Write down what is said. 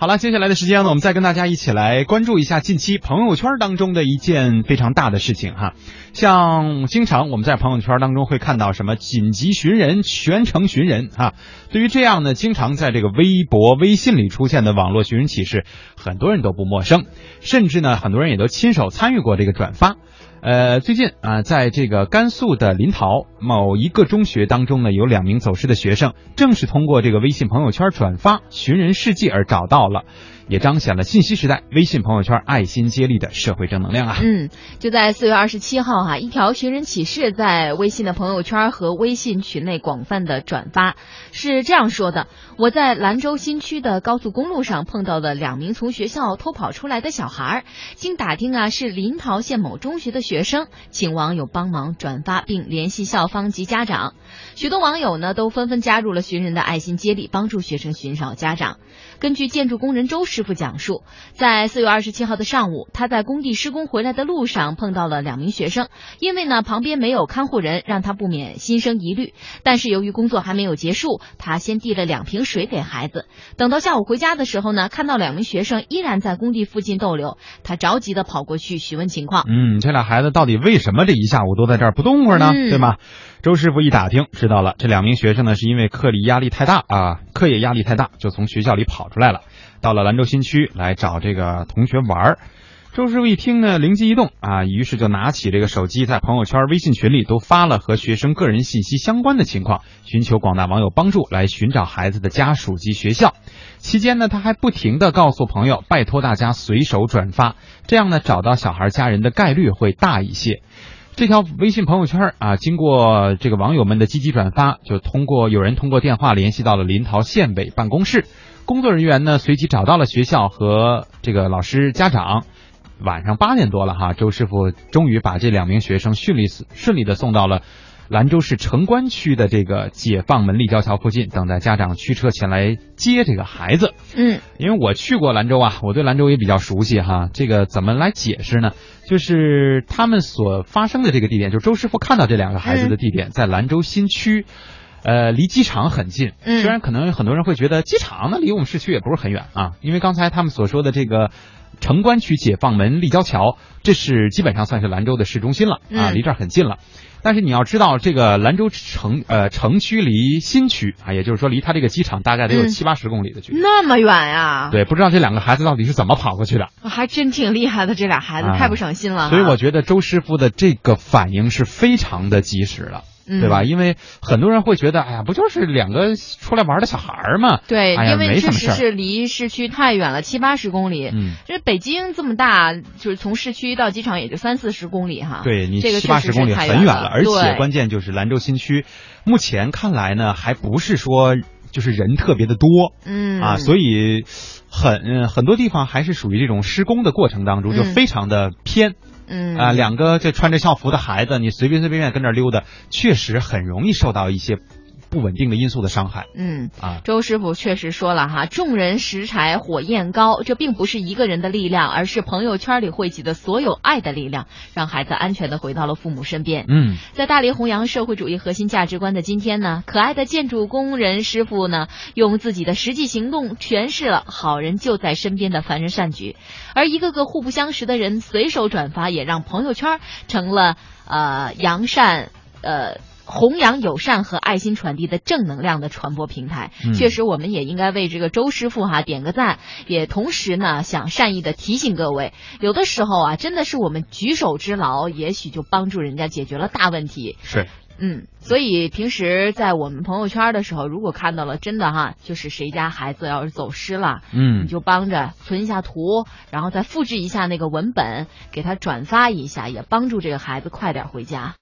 好了，接下来的时间呢，我们再跟大家一起来关注一下近期朋友圈当中的一件非常大的事情哈。像经常我们在朋友圈当中会看到什么紧急寻人、全程寻人哈。对于这样呢，经常在这个微博、微信里出现的网络寻人启事，很多人都不陌生，甚至呢，很多人也都亲手参与过这个转发。呃，最近啊，在这个甘肃的临洮某一个中学当中呢，有两名走失的学生，正是通过这个微信朋友圈转发寻人事迹而找到了。也彰显了信息时代微信朋友圈爱心接力的社会正能量啊！嗯，就在四月二十七号哈，一条寻人启事在微信的朋友圈和微信群内广泛的转发，是这样说的：我在兰州新区的高速公路上碰到了两名从学校偷跑出来的小孩，经打听啊是临洮县某中学的学生，请网友帮忙转发并联系校方及家长。许多网友呢都纷纷加入了寻人的爱心接力，帮助学生寻找家长。根据建筑工人周师傅讲述，在四月二十七号的上午，他在工地施工回来的路上碰到了两名学生。因为呢旁边没有看护人，让他不免心生疑虑。但是由于工作还没有结束，他先递了两瓶水给孩子。等到下午回家的时候呢，看到两名学生依然在工地附近逗留，他着急的跑过去询问情况。嗯，这俩孩子到底为什么这一下午都在这儿不动会儿呢？对吗？周师傅一打听，知道了，这两名学生呢是因为课里压力太大啊，课业压力太大，就从学校里跑出来了，到了兰州新区来找这个同学玩儿。周师傅一听呢，灵机一动啊，于是就拿起这个手机，在朋友圈、微信群里都发了和学生个人信息相关的情况，寻求广大网友帮助，来寻找孩子的家属及学校。期间呢，他还不停的告诉朋友，拜托大家随手转发，这样呢，找到小孩家人的概率会大一些。这条微信朋友圈啊，经过这个网友们的积极转发，就通过有人通过电话联系到了临洮县委办公室，工作人员呢随即找到了学校和这个老师家长。晚上八点多了哈，周师傅终于把这两名学生顺利顺利的送到了。兰州市城关区的这个解放门立交桥附近，等待家长驱车前来接这个孩子。嗯，因为我去过兰州啊，我对兰州也比较熟悉哈。这个怎么来解释呢？就是他们所发生的这个地点，就是周师傅看到这两个孩子的地点，在兰州新区，呃，离机场很近。虽然可能很多人会觉得机场那离我们市区也不是很远啊，因为刚才他们所说的这个城关区解放门立交桥，这是基本上算是兰州的市中心了啊，离这儿很近了。但是你要知道，这个兰州城呃城区离新区啊，也就是说离他这个机场大概得有七八十公里的距离，那么远呀？对，不知道这两个孩子到底是怎么跑过去的？还真挺厉害的，这俩孩子太不省心了。所以我觉得周师傅的这个反应是非常的及时的。对吧？因为很多人会觉得，哎呀，不就是两个出来玩的小孩儿嘛？对，因为确实是离市区太远了，七八十公里。嗯，这北京这么大，就是从市区到机场也就三四十公里哈。对你七八十公里很远了，而且关键就是兰州新区，目前看来呢，还不是说就是人特别的多。嗯啊，所以很很多地方还是属于这种施工的过程当中，就非常的偏。嗯啊，两个这穿着校服的孩子，你随便随便便跟这溜达，确实很容易受到一些。不稳定的因素的伤害。嗯啊，周师傅确实说了哈，众人拾柴火焰高，这并不是一个人的力量，而是朋友圈里汇集的所有爱的力量，让孩子安全的回到了父母身边。嗯，在大力弘扬社会主义核心价值观的今天呢，可爱的建筑工人师傅呢，用自己的实际行动诠释了好人就在身边的凡人善举，而一个个互不相识的人随手转发，也让朋友圈成了呃扬善呃。弘扬友善和爱心传递的正能量的传播平台，确实，我们也应该为这个周师傅哈点个赞，也同时呢，想善意的提醒各位，有的时候啊，真的是我们举手之劳，也许就帮助人家解决了大问题。是，嗯，所以平时在我们朋友圈的时候，如果看到了真的哈，就是谁家孩子要是走失了，嗯，你就帮着存一下图，然后再复制一下那个文本，给他转发一下，也帮助这个孩子快点回家。